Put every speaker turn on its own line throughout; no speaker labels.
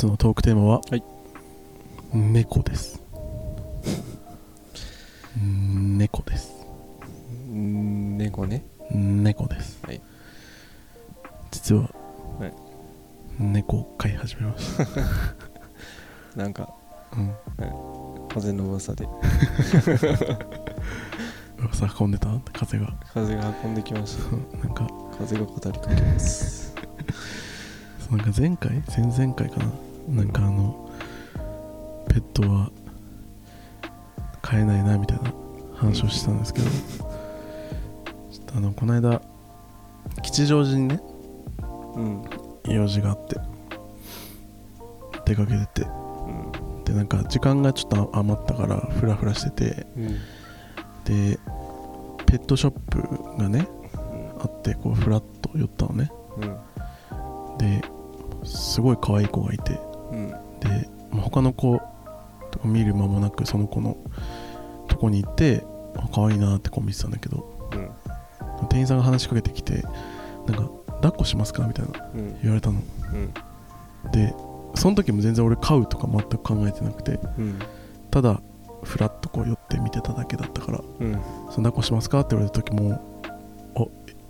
日のトークテーマは、
はい。
猫です。猫です。
猫ね。
猫です、
はい。
実は、
はい。
猫を飼い始めました、
なんか
うん、
風の噂で。
噂運んでた？風が。
風が運んできました。
うんなんか
風が語りかけます。
なんか前回？前々回かな？なんかあのペットは飼えないなみたいな話をしてたんですけどあのこの間吉祥寺にね
うん。
用事があって出かけてて
うん。
でなんか時間がちょっと余ったからフラフラしてて
うん。
でペットショップがねあってこうフラッと寄ったのね。
うん。
ですごい可愛い子がいて他の子とか見る間もなくその子のとこに行ってあ可愛いなってこう見てたんだけど
うん
店員さんが話しかけてきてなんか抱っこしますかみたいな
うん
言われたの
うん
でその時も全然俺飼うとか全く考えてなくて
うん
ただフラッとこう寄って見てただけだったから
うん「
その抱っこしますか?」って言われた時も「あ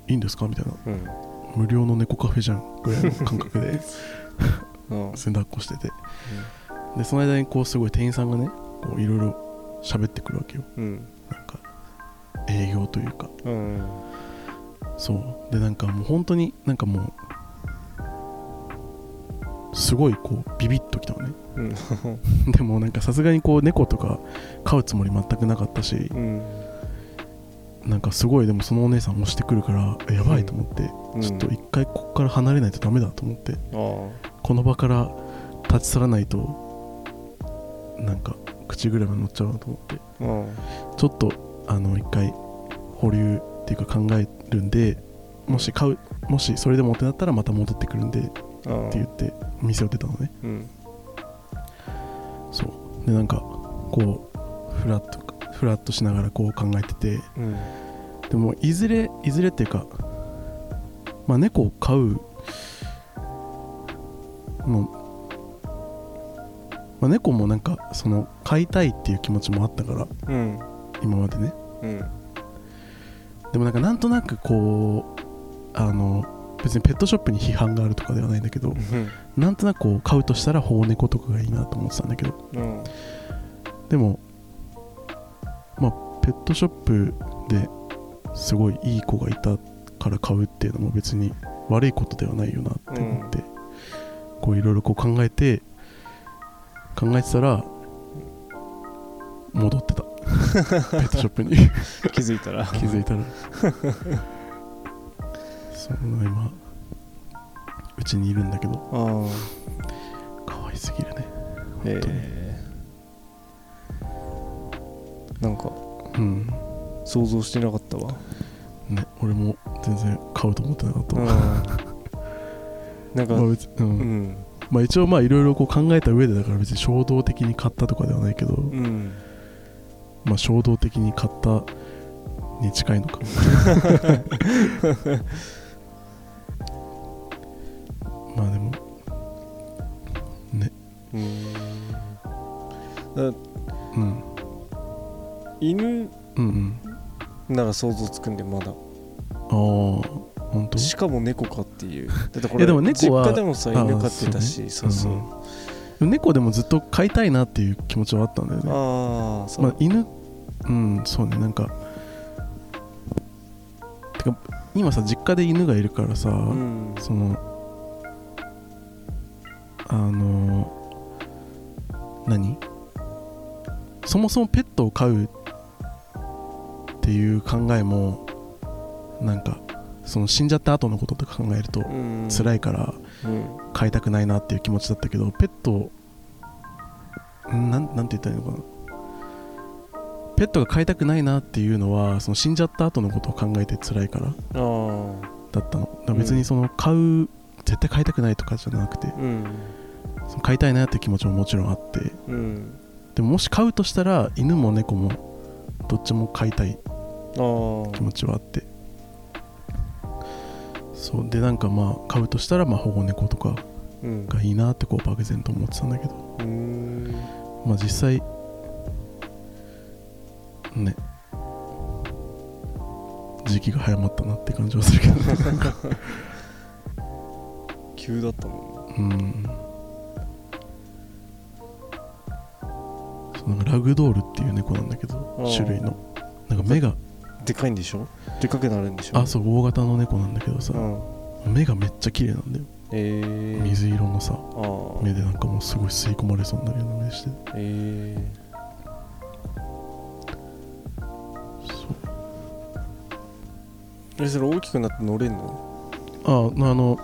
いいんですか?」みたいな
うん
無料の猫カフェじゃんぐらいの感覚で
うん
それ抱っこしててでその間にこうすごい店員さんがねこういろいろ喋ってくるわけよ。
うん。
なんか営業というか。
うん。
そう。でなんかもう本当になんかもうすごいこうビビッときたのね。
うん。
でもなんかさすがにこう猫とか飼うつもり全くなかったし
うん。
なんかすごいでもそのお姉さん押してくるからえやばいと思って、
うん。
ちょっと一回ここから離れないとダメだと思って
あ。
この場から立ち去らないとなんか口車に乗っちゃうなと思って。ちょっとあの一回保留っていうか考えるんでもし買うもしそれでもってなったらまた戻ってくるんでって言って店を出たのね。
うん。
そう。でなんかこうフラッとフラッとしながらこう考えてて
うん。
でもいずれいずれっていうかまあ猫を飼うの、まあ、猫もなんかその飼いたいっていう気持ちもあったから
うん。
今までね。
うん。
でもなんかなんとなくこうあの別にペットショップに批判があるとかではないんだけどなんとなくこう飼うとしたら保護猫とかがいいなと思ってたんだけど
うん
でもまあペットショップですごいいい子がいたから買うっていうのも別に悪いことではないよなって思って、こういろいろこう考えて考えてたら戻ってた。ペットショップに。
気づいたら。
気づいたら。その今うちにいるんだけど。
ああ
可愛すぎるね。
え
本当に
えなんか
うん
想像してなかったわ。
ね俺も全然買うと思ってなかった
うん。
わ、
なんか
まあ別うん。
うん
まあ、一応まあいろいろこう考えた上でだから別に衝動的に買ったとかではないけど、
うん。
まあ衝動的に買ったに近いのか。まあでもね。
うん。
うん。
犬
うんうん。
なら想像つくんでまだ。
ああ
しかも猫かっていう。だってこ
いやでも猫は
実家でもさ
あ
犬飼ってたしそう
そ
う、
猫でもずっと飼いたいなっていう気持ちはあったんだよね。
ああそう、
まあ、犬うんそうね。なんかてか今さ実家で犬がいるからさ、
うん。
そのあの何？そもそもペットを飼うっていう考えもなんかその死んじゃった後のこととか考えると
うん。
辛いから
うん。
飼いたくないなっていう気持ちだったけどペットんなんなんて言ったらいいのかな。ペットが飼いたくないなっていうのはその死んじゃった後のことを考えて辛いからだったの。だから別にその飼う絶対飼いたくないとかじゃなくて飼いたいなって気持ちももちろんあって。
うん。
でももし飼うとしたら犬も猫もどっちも飼いたい気持ちはあってそう。でなんかまあ飼うとしたらまあ保護猫とか
うん。
がいいなってこう漠然と思ってたんだけど。
うーん。
まあ実際ね。時期が早まったなって感じはするけど。
急だったも
うん。そうなんかラグドールっていう猫なんだけど種類の。なんか目が
んでかいんでしょ？でかくなるんでしょ？
あそう大型の猫なんだけどさ。
うん。
目がめっちゃ綺麗なんだよ。
え。ー、
水色のさ目でなんかもうすごい吸い込まれそうになるような目して。
え。
そう。
ー、えそれ大きくなって乗れんの？
ああの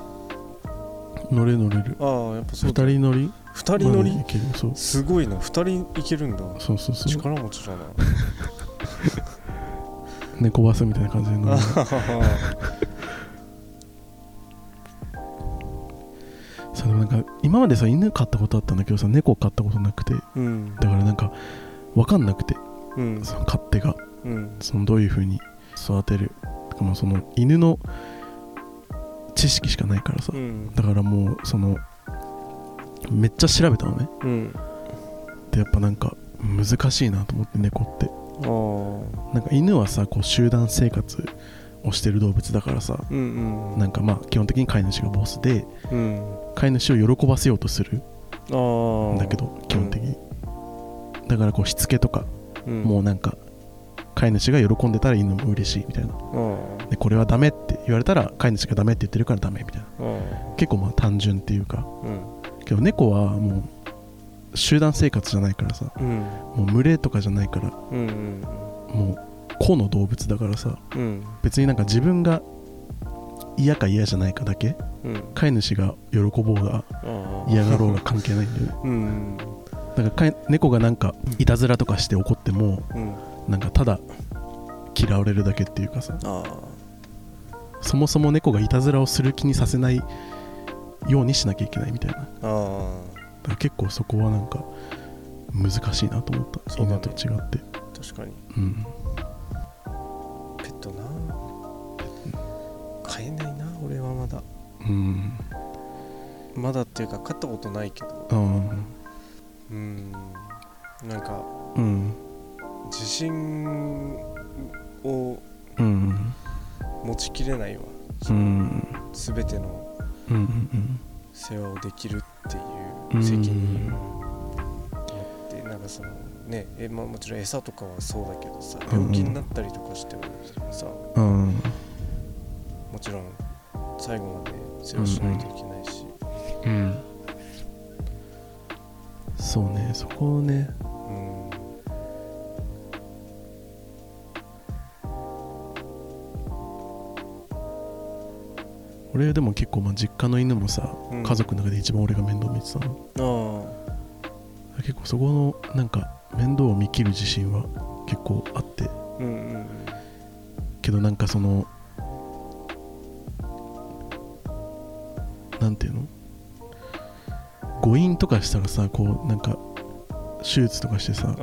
乗れ乗れる。
ああやっぱそう
二
だ
人乗り？
二人乗り？
いける。そう。
すごいな。二人いけるんだ。
そうそうそう。
力持ちだな
猫バスみたいな感じで乗るそうでもなんか今までさ犬飼ったことあったんだけどさ猫飼ったことなくて。
うん。
だからなんか分かんなくて。
うん。
その勝手が。
うん。
そのどういう風に育てる。とかもその犬の知識しかないからさ。
うん。
だからもうそのめっちゃ調べたのね。
うん。
でやっぱなんか難しいなと思って猫ってなんか犬はさこう集団生活をしてる動物だからさ
うんうん。
なんかまあ基本的に飼い主がボスで
うん。
飼い主を喜ばせようとするんだけど基本的に、だからこうしつけとか
うん。
もうなんか飼い主が喜んでたら犬も嬉しいみたいな。
あ
でこれはダメって言われたら飼い主がダメって言ってるからダメみたいな。結構まあ単純っていうか。けど猫はもう集団生活じゃないからさ。
うん。
もう群れとかじゃないから。
うんうん
もう個の動物だからさ。
うん。
別になんか自分が嫌か嫌じゃないかだけ。
うん。
飼い主が喜ぼうが嫌がろうが関係ないんだよね。
うん
だから猫がなんかいたずらとかして怒っても
うん。
なんかただ嫌われるだけっていうかさ。
あ
そもそも猫がいたずらをする気にさせないようにしなきゃいけないみたいな。だか結構そこはなんか難しいなと思った、
ね
犬と違って。
あ確かに。
うん。
ペットな飼えないな俺はまだ。
うん。
まだっていうか飼ったことないけど。うん。なんか
うん。
自信を
うん。
持ちきれないわ。
うん。
全ての世話をできるって
うん
いう責任を持ってなんかそのねえ、まあ、もちろん餌とかはそうだけどさ
うん。
病気になったりとかしてもさ
うん。
もちろん最後まで世話しないといけないし、
うん。そうねそこをね俺でも結構まあ実家の犬もさ、
うん。
家族の中で一番俺が面倒見てたの。
あ
結構そこのなんか面倒を見切る自信は結構あって。
あうんうん。
けどなんかそのなんていうの？誤飲とかしたらさこうなんか手術とかしてさ
ああ。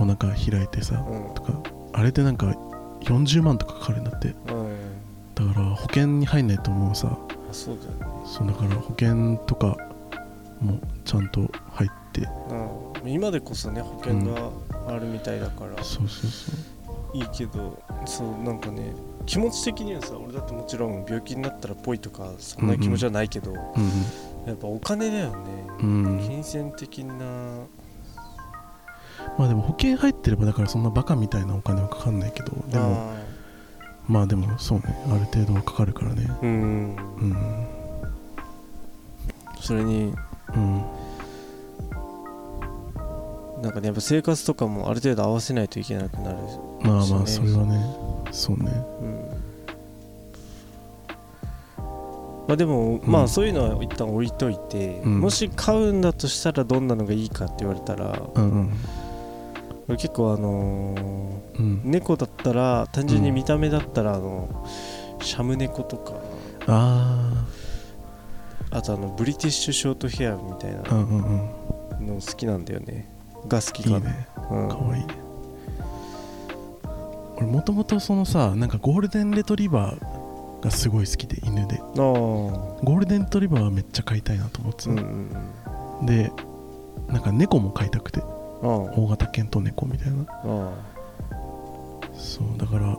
お腹開いてさ
うん。
とかあれってなんか40万とかかかるんだって。
うん
だから保険に入んないともうさ。
あそうだよね。
そうだから保険とかもちゃんと入って。
うん。今でこそね保険があるみたいだから。
そうそうそう。
いいけどそうなんかね気持ち的にはさ俺だってもちろん病気になったらぽいとかそんな気持ちはないけど、やっぱお金だよね、
うん、うん、
金銭的な。
まあでも保険入ってればだからそんなバカみたいなお金はかかんないけどでも
あ
まあでもそうねある程度はかかるからね。
ーうん。
うん
それに
うん。
なんかねやっぱ生活とかもある程度合わせないといけなくなる
まあまあ
そ
れはね。そうね。
うん。まあでも、
ん。
まあそういうのは一旦置いといて、
うん。
もし飼うんだとしたらどんなのがいいかって言われたら
うんうん
俺結構あのー
うん。
猫だったら単純に見た目だったらあのシャム猫とか
あ
あとあのブリティッシュショートヘアみたいなの好きなんだよね。が好きかな。
いいね。
うん。
かわいい。ね俺もともとそのさなんかゴールデンレトリバーがすごい好きで犬で。ゴールデンレトリバーはめっちゃ飼いたいなと思ってたの、
うんうんうん。
でなんか猫も飼いたくて。
あ
大型犬と猫みたいな。そうだから。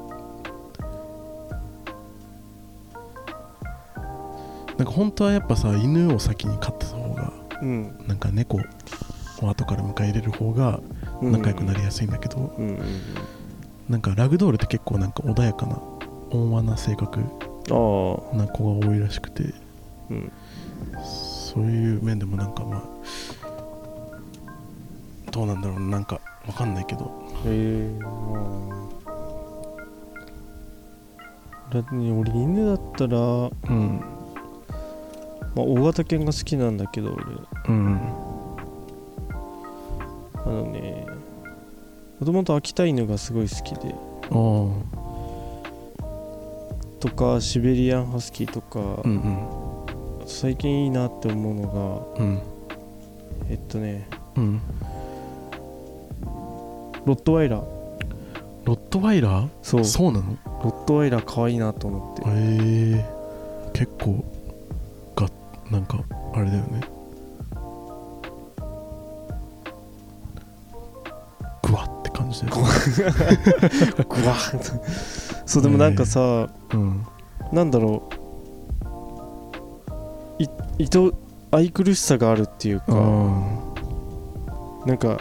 なんか本当はやっぱさ犬を先に飼ってた方が
あうん。
なんか猫を後から迎え入れる方が仲良くなりやすいんだけど、
うんうんうん。
なんかラグドールって結構なんか穏やかな温和な性格な子が多いらしくて。
うん。
そういう面でもなんかまあどうなんだろうななんかわかんないけど。
へえまあだってね俺犬だったら、ま
うん。
あ、大型犬が好きなんだけど俺。
うん
あのねもともと秋田犬がすごい好きで。
ああ。
とかシベリアンハスキーとか、
うんうん。
最近いいなって思うの
うん。
がえっとね
うん
ロットワイラー。
ロットワイラー？
そう。
そうなの？
ロットワイラー可愛いなと思って。
へえ。結構がなんかあれだよね。グワって感じだよね。
グワーッ。と そうでもなんかさ、
うん。
なんだろう。いいと愛くるしさがあるっていうか
あ
なんか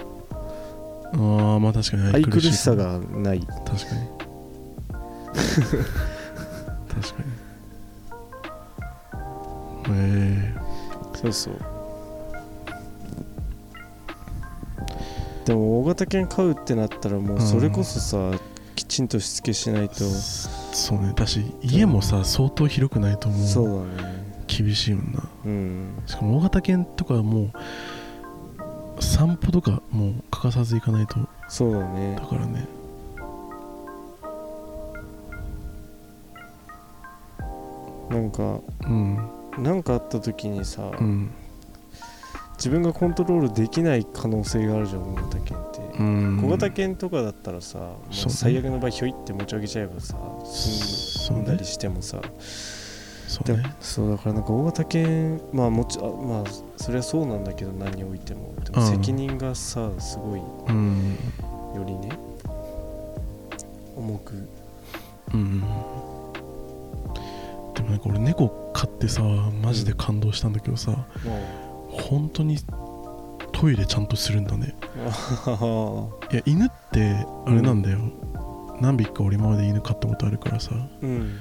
あーまあ確かに
愛くるしさ
い
がない。
確かに。確かに。へえ
そうそう。でも大型犬飼うってなったらもうそれこそさ、きちんとしつけしないと。
そうね。だし家もさ相当広くないとも
そう
う
だね。
厳しいもんな。
うん。
しかも大型犬とかはもう散歩とかもう欠かさず行かないと。
そうだね。
だからね。
なんか
うん。
何かあった時にさ、
うん。
自分がコントロールできない可能性があるじゃん大型犬って、
うん。
小型犬とかだったらさ
ね。
う最悪の場合ひょいって持ち上げちゃえばさ済んだりしてもさ、で
そうね。
そうだからなんか大型犬まあもちあまあそれはそうなんだけど何においても。でも
うん。
責任がさすごいよ
うん。
りね重く。
うんでもなんか俺猫飼ってさマジで感動したんだけどさ、
も
本当にトイレちゃんとするんだね。
う
いや犬ってあれなんだよ、何匹か俺今まで犬飼ったことあるからさ。
うん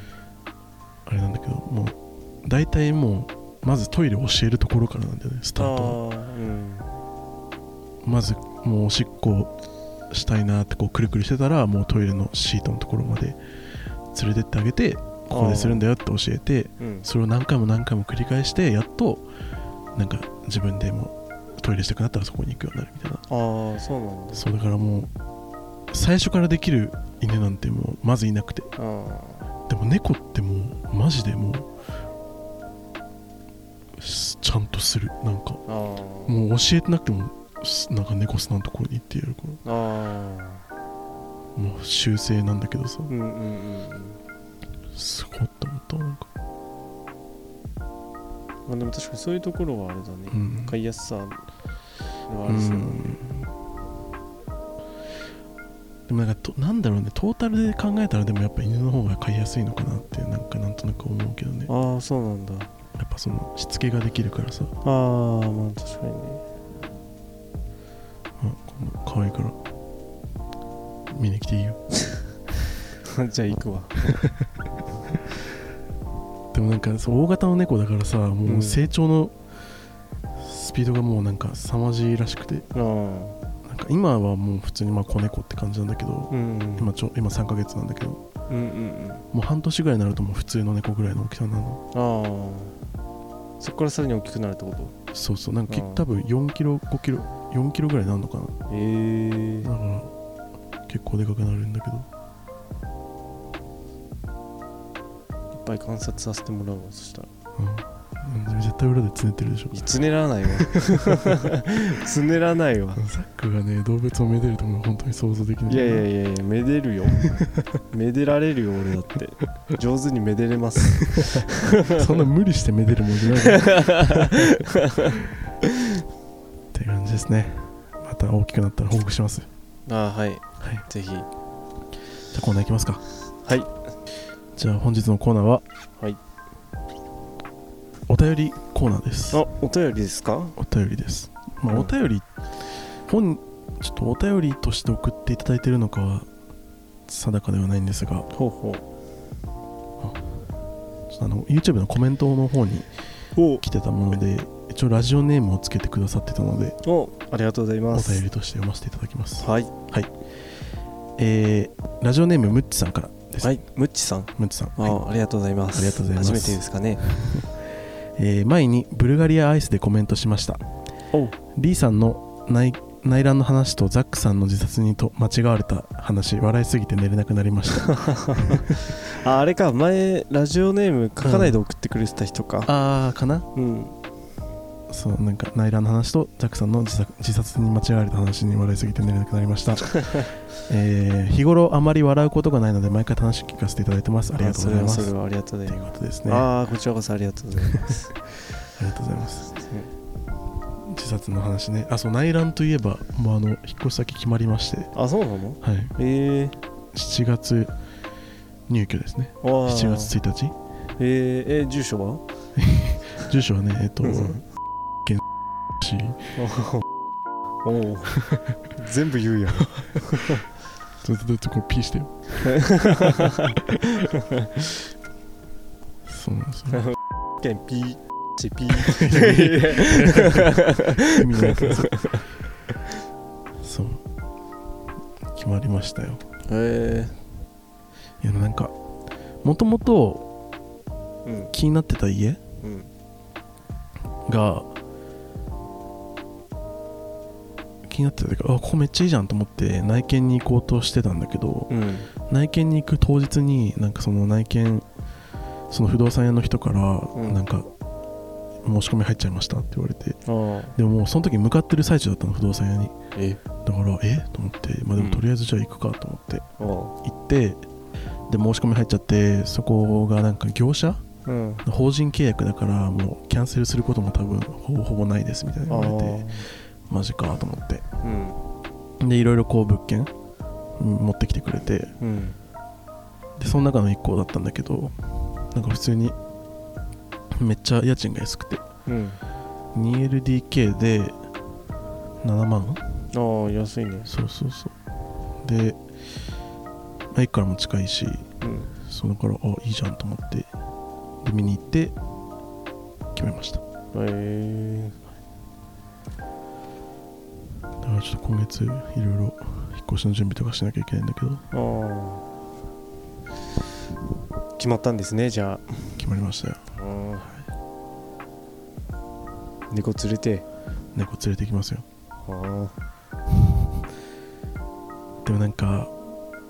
あれなんだけどもう大体もうまずトイレを教えるところからなんだよねスタートは。まずもうおしっこしたいなってこうくるくるしてたらもうトイレのシートのところまで連れてってあげてここでするんだよって教えて
うん。
それを何回も何回も繰り返してやっとなんか自分でもトイレしたくなったらそこに行くようになるみたいな。
ああそうなんだ。
そうだからもう最初からできる犬なんてもうまずいなくて。
あ
でも猫ってもうマジでもうすちゃんとする。なんかもう教えてなくてもすなんか猫砂のところに行ってやるから。もう修正なんだけどさ。
ーうんうんうん。うん
すごいって思ったなんか。
まあでも確かにそういうところはあれだね、
うん。
買いやすさではあ
う
りそうだね、
んでもなんかとなんだろうねトータルで考えたらでもやっぱ犬の方が飼いやすいのかなってなんかなんとなく思うけどね。
ああそうなんだ。
やっぱそのしつけができるからさ。
ああまあ確かにね。
あこの可愛いから見に来ていいよ。
じゃあ行くわ。
でもなんかそう大型の猫だからさも
う
うん。成長のスピードがもうなんか凄まじいらしくて。
あ
なんか今はもう普通にまあ子猫って感じなんだけど
あうん。
今ちょ今3ヶ月なんだけど
うんうんうん。
もう半年ぐらいになるともう普通の猫ぐらいの大きさなの。
あそこからさらに大きくなるってこと？
そうそう。なんか多分4キロ5キロ4キロぐらいになるのかな。
ええ。
だから結構でかくなるんだけど。
いっぱい観察させてもらうわそしたら。
うん絶対裏でつねってるでしょ。
つねらないわ。つねらないわ
ザックがね動物をめでるところが本当に想像できない。
いやいやいやいやめでるよ。めでられるよ俺だって。上手にめでれます。
そんな無理してめでるもんじゃない。って感じですね。また大きくなったら報告します。
ああはい。
はい。
ぜひ。
じゃあコーナーいきますか。
はい。
じゃあ本日のコーナーは
はい。
お便りコーナーです。
あお便りですか？
お便りです。まあ
うん。
お便り、本ちょっとお便りとして送っていただいているのかは定かではないんですが。
ほうほ
ちょっとあの YouTube のコメントの方に
うお。
来てたもので一応ラジオネームをつけてくださってたので
おありがとうござい
お
ます。
便りとして読ませていただきます。
はい。
えーラジオネームムッチさんからです、
はい。ムッチさん。
ムッチさん、
あ、
はい。
ありがとうございます。
ありがとうございます。
初めてですかね
えー前にブルガリアアイスでコメントしました。
お
リーさんの内内乱の話とザックさんの自殺にと間違われた話笑いすぎて寝れなくなりました。
ああれか前ラジオネーム書かないで送ってくれてた人か。
あーかな？
うん
そうなんか内乱の話とザックさんの自殺自殺に間違われた話に笑いすぎて寝れなくなりました、えー日頃あまり笑うことがないので毎回楽しく聞かせていただいてます。ありがとうございます。
あそれはそれはありがとうござ
とい
ます
ですね。あ
ああこちらこそありがとうございます。
りがとうございます自殺の話ね。あそう内乱といえばもうあの引っ越し先決まりまして。
あそうなの？
はい。
ええ
7月入居ですね。
ー、あー。
7月1日。
えー、えー住所は？
住所はねえっと
うん
し。
おお全部言うやん。
ちょっとちょっとこう P してよ。そうなんですよ
ケンピー。チピ
意味なそう。決まりましたよ。
え
いやなんかもともと気になってた家
うん。
が気になってたというかあここめっちゃいいじゃんと思って内見に行こうとしてたんだけど、
うん。
内見に行く当日になんかその内見その不動産屋の人から
ん。
なんか申し込み入っちゃいましたって言われて。でももうその時向かってる最中だったの不動産屋に。
え？
だからえ？と思って。まあでもとりあえずじゃあ行くかと思って。
あ
行ってで申し込み入っちゃってそこがなんか業者？
あうん。
法人契約だからもうキャンセルすることも多分ほぼほぼないですみたいな
あ
言われて。
ー
マジかと思って。
うん。
でいろいろこう物件うん持ってきてくれて。
うん。
でその中の1個だったんだけどなんか普通にめっちゃ家賃が安くて。
うん。
2LDK で7万。
ああ安いね。
そうそうそう。で、まあ、駅からも近いし
うん。
そうだからあいいじゃんと思って。で見に行って決めました。
え。
だからちょっと今月いろいろ引っ越しの準備とかしなきゃいけないんだけど。
ー、ああ決まったんですねじゃ
決まりましたよ。
あ猫連れて。
猫連れてきますよ。
あ
でもなんか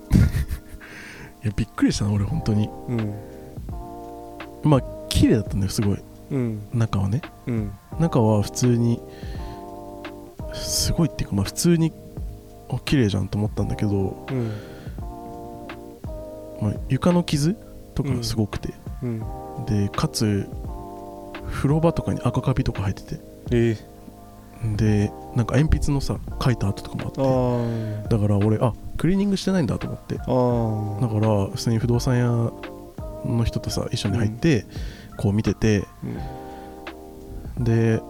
いやびっくりしたな俺本当に。
あうん。
まあ綺麗だったんだよすごい。
うん。
中はね。
うん。
中は普通にすごいっていうかまあ普通にあ綺麗じゃんと思ったんだけど、
うん。
まあ、床の傷とかすごくて、
うん。
でかつ風呂場とかに赤カビとか入ってて。
えー、
でなんか鉛筆のさ書いた跡とかもあって。
あ
だから俺あクリーニングしてないんだと思って。だから普通に不動産屋の人とさ一緒に入って、こう見てて。
うん。
で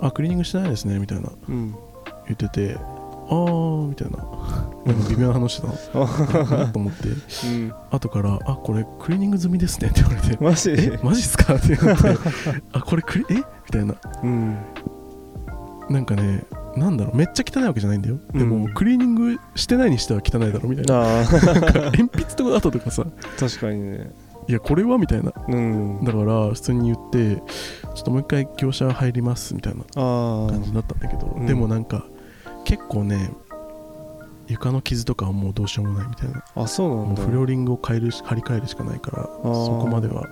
あクリーニングしてないですねみたいな。
うん。
言っててあーみたいな。微妙な話だな。と思って。
うん。
後から「あこれクリーニング済みですね」って言われて。
マジ？
えマジっすか？って言って。あこれクリえ？みたいな。
うん。
なんかねなんだろう。めっちゃ汚いわけじゃないんだよ。でも、
うん。
クリーニングしてないにしては汚いだろみたいな。鉛筆とか跡とかさ。
確かにね
いやこれはみたいな。
うん。
だから普通に言ってちょっともう一回業者入りますみたいな
あ
感じになったんだけど、
うん。
でもなんか結構ね床の傷とかはもうどうしようもないみたいな。
ああそうなんだ。
もうフローリングを変えるし張り替えるしかないから
ー。
そこまでは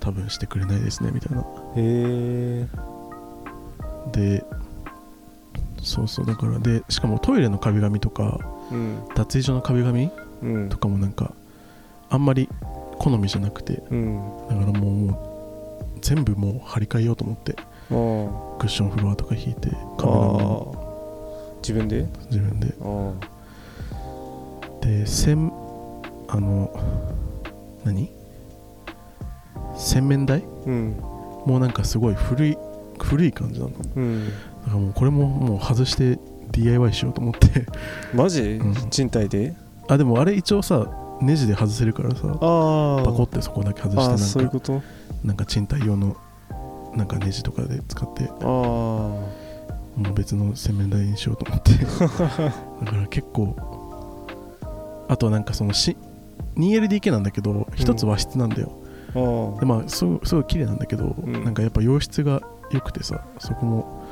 多分してくれないですねみたいな。
へえ
でそうそうだからでしかもトイレの壁紙とか
うん。
脱衣所の壁紙
うん。
とかもなんかあんまり好みじゃなくて
うん
だからもうもう全部もう張り替えようと思ってクッションフロアとか引いて
あ
壁紙も。
ー。自分で？
自分で。
あ
で洗あの何？洗面台？
あうん。
もうなんかすごい古い古い感じなのだ。
うん。
からもうこれももう外して DIY しようと思って。
マジ、
うん。
賃貸で？
あでもあれ一応さネジで外せるからさパコってそこだけ外してなんか
そういうこと？
なんか賃貸用のなんかネジとかで使って
あ
もう別の洗面台にしようと思って。だから結構あとなんかそのし 2LDK なんだけど一つ和室なんだよ、
あああ
でまあすごいすごい綺麗なんだけど、
ん。
なんかやっぱ洋室が良くてさそこも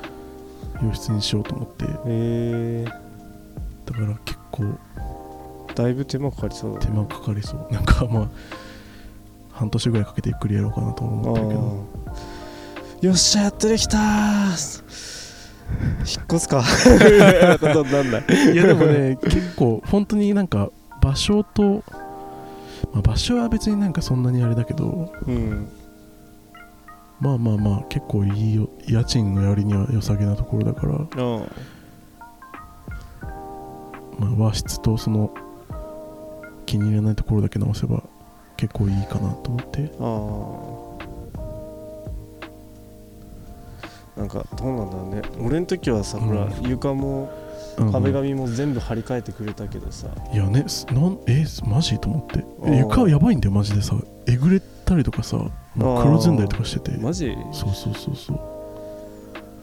洋室にしようと思って。
へえ
だから結構
だいぶ手間かかりそうだ
手間かかりそう。なんかまあ半年ぐらいかけてゆっくりやろうかなと思ってるけど。
よっしゃやっとできたー。引っ越すか。
いやでもね結構本当になんか場所と、まあ、場所は別になんかそんなにあれだけど。
うん。
まあまあまあ結構いいよ家賃の割には良さげなところだから、
あ
まあ、和室とその気に入らないところだけ直せば結構いいかなと思って。
ああなんかどうなんだろうね。俺の時はさ、
うん。
ほら床も
うん
壁紙も全部張り替えてくれたけどさ、
いやねすなんえマジと思って。床やばいんだよマジでさ。えぐれたりとかさもう黒ずんだりとかしてて。
マジ？
そうそうそうそう。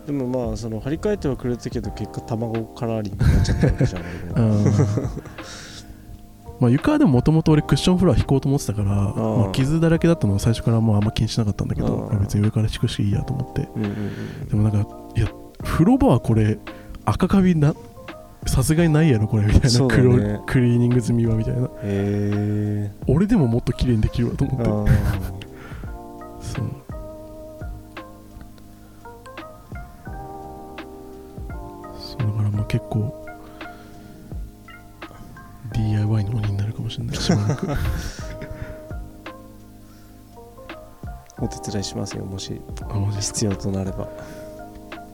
でもまあその張り替えてはくれたけど結果卵カラーリングになっちゃったわけじゃない
あーまあ床はでももともと俺クッションフロア引こうと思ってたから
ー。
まあ、傷だらけだったのは最初からもうあんま気にしなかったんだけど別に上から引くしいいやと思って。
うんうんうん
でもなんかいや風呂場はこれ赤カビなさすがにないやろこれみたいな、
ね。
クリーニング済みはみたいな。俺でももっと綺麗にできるわと思って。
あ
そう。そうだからまあ結構 DIY の鬼になるかもしれないしばらく
ーお手伝いしますよもし
あマジですか
必要となれば。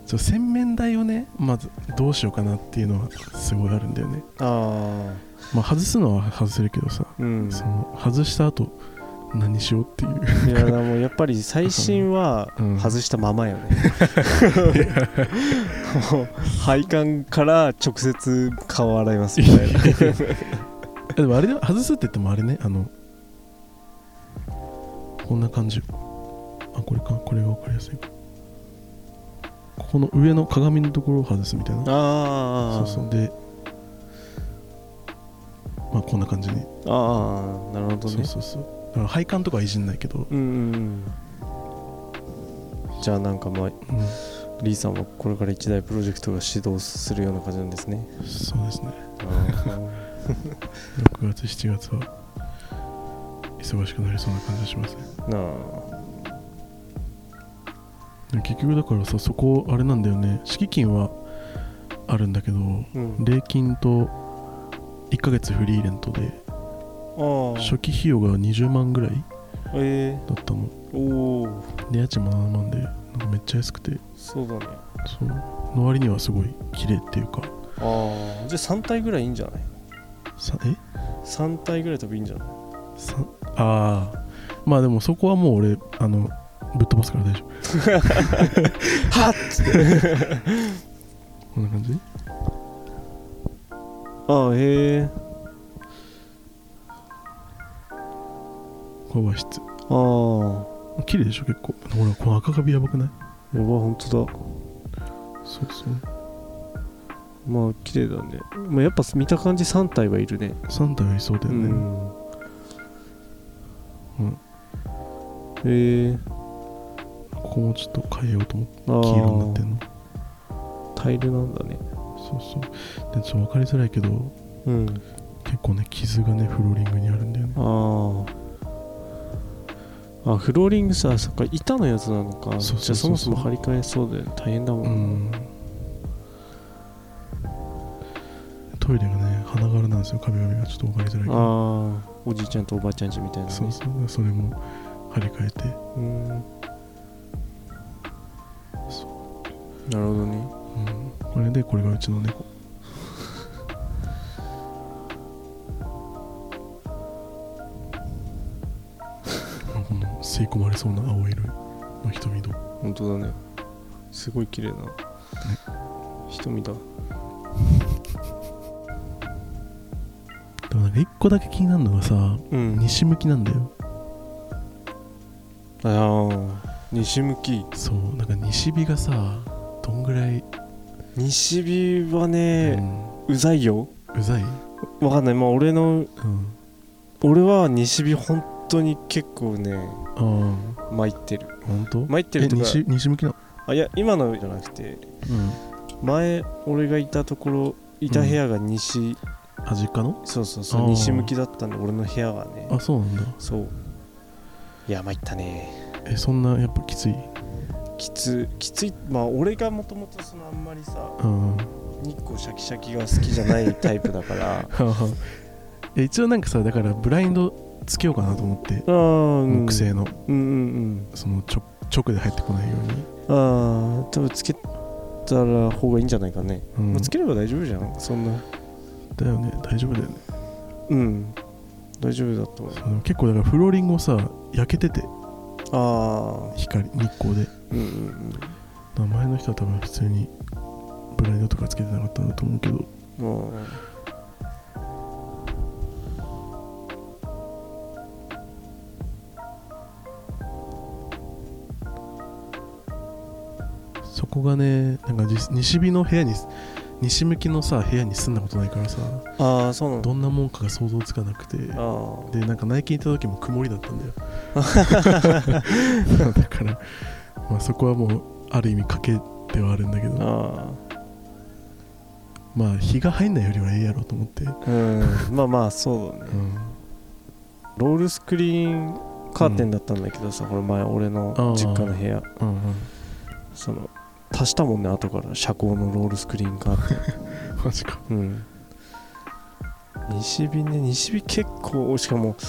ちょ洗面台をねまずどうしようかなっていうのはすごいあるんだよね。
あ
まあ外すのは外せるけどさ、
あうん。
その外した後何しようっていう。
いやもうやっぱり最新は
うん。
外したままよね、もう配管から直接顔洗いますみたいな。
でもあれで外すって言ってもあれね。あのこんな感じ。あこれか。これが分かりやすいか。ここの上の鏡のところを外すみたいな。
ああ
そうそう。でまあこんな感じに、
ああなるほどね。
そうそうそう配管とかはいじん。ないけど、
うん。うん。うん。じゃあなん。かまあ
うん、
リーさん。はこれから一大プロジェクトが始動するような感じなん。ですね
そうですね
あ
6月7月は忙しくなりそうな感じがしますね
ーなあ
結局だからさそこあれなん。だよね敷金はあるん。だけど
うん。
礼金と1ヶ月フリーレントで初期費用が20万ぐらい
え
だったの。
ー、おお
で家賃も7万でなんかめっちゃ安くて。
そうだね。
そう。の割にはすごい綺麗っていうか。
ああじゃあ3体ぐらいいいんじゃない？
さえ
？3体ぐらい多分いいんじゃない？
さああまあでもそこはもう俺あのぶっ飛ばすから大丈夫。
はっ
こんな感じ？
ああへえ
これ和室
ああ。
綺麗でしょ結構。ほらこの赤カビやばくない？
やば本当だ。
そうそう
まあ綺麗だね、まあ、やっぱ見た感じ3体はいるね。
3体はいそうだよね、
うん。
うん。
え。ー、
ここもちょっと変えようと思って黄色になってんの。
タイルなんだね。
そうそう。でちょっと分かりづらいけど
うん。
結構ね傷がねフローリングにあるんだよね。
あああフローリングさそっか板のやつなのか。じゃあそもそも張り替えそうで大変だもん、
うん。トイレがね花柄なんですよ壁紙が。ちょっと分かりづらいけど。
ああおじいちゃんとおばあちゃんちみたいなね。
そうそうそれも張り替えて。
うん。なるほどね。
うん。これでこれがうちの猫吸い込まれそうな青色の瞳の
本当だね。すごい綺麗な。瞳だ。
でもなんか一個だけ気になるのがさ
うん。
西向きなんだよ。
ああ西向き。
そうなんか西日がさどんぐらい、
西日はね、
う
うざいよ。
ん、うざい、
わかんない。まあ俺の
うん、
俺は西日本当に結構ね参ってる。
本当？
参ってるとか。
え西西向きなの？
あいや今のじゃなくて
うん。
前俺がいたところいた部屋が西、
あ実家の？
そうそうそう西向きだったんで俺の部屋がね。
あそうなんだ。
そう。いや参ったね。
えそんなやっぱきつい？
きつきつい。まあ俺がもともとそのあんまりさ
うん。
日光シャキシャキが好きじゃないタイプだから。
え一応なんかさだからブラインドつけようかなと思って木製の。
うんうん
その直直で入ってこないように。
うんああ多分つけたら方がいいんじゃないかね、
うん。
まあつければ大丈夫じゃん。そんな。
だよね。大丈夫だよね。
うん。大丈夫だと思う
そうでも結構だからフローリングもさ焼けてて。
ああ
光日光で。だか
うんうん。
ら前の人は多分普通にブラインドとかつけてなかったんだと思うけど。
うんあ
そこがねなんか実西日の部屋に西向きのさ部屋に住んだことないからさ
あーそうな
どんなもんかが想像つかなくて。
あ
でなんか内見行った時も曇りだったんだよ。だから、まあ、そこはもうある意味賭けではあるんだけ
あ
ど。
あ
まあ日が入んないよりはええやろと思って、
あうん。まあまあそうだね。
うん、
ロールスクリーンカーテンだったんだけどさ、これ前俺の実家の部屋。
うんうん。
その足したもんね後から遮光のロールスクリーンカーテ
マジか。
ンうん。西日ね西日結構しかも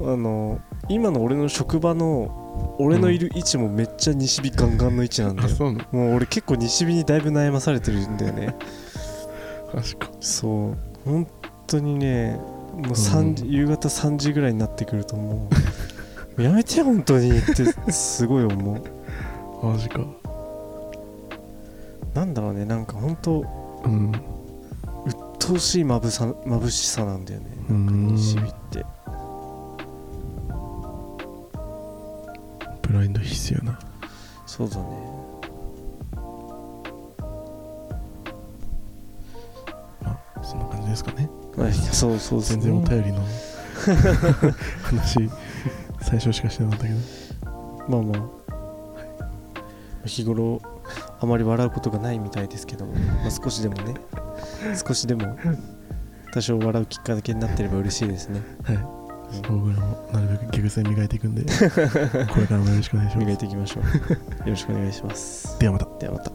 あの今の俺の職場の俺のいる位置もめっちゃ西日ガンガンの位置なんだよ、
うなの？
もう俺結構西日にだいぶ悩まされてるんだよね。
マジか。
そう。本当にねもう3時、夕方3時ぐらいになってくるともう やめて本当にってすごい思う
マジか。
なんだろうねなんか本当
うん。
鬱陶しいまぶさ眩しさなんだよね
うん。
西日って。
ブラインド必須やな。
そうだね。
まあそんな感じですかね。
はいそうそうですね
全然お便りの 話最初しかしてなかったけど。
まあまあ日頃あまり笑うことがないみたいですけど、まあ、少しでもね少しでも多少笑うきっかけになってれば嬉しいですね。
はい。僕らもなるべくギャグ戦磨いていくんで これからもよろしくお願いしま
磨いていきましょう。よろしくお願いします
す。ではまた。
ではまた。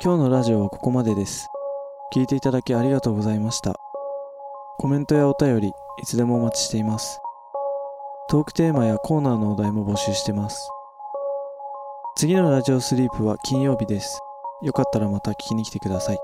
今日のラジオはここまでです聞いていただきありがとうございました。コメントやお便りいつでもお待ちしています。トークテーマやコーナーのお題も募集してます。次のラジオスリープは金曜日です。よかったらまた聞きに来てください。